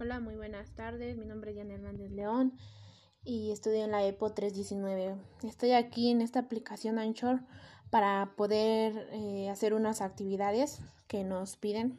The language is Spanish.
Hola, muy buenas tardes. Mi nombre es Jan Hernández León y estudio en la EPO 319. Estoy aquí en esta aplicación Anchor para poder eh, hacer unas actividades que nos piden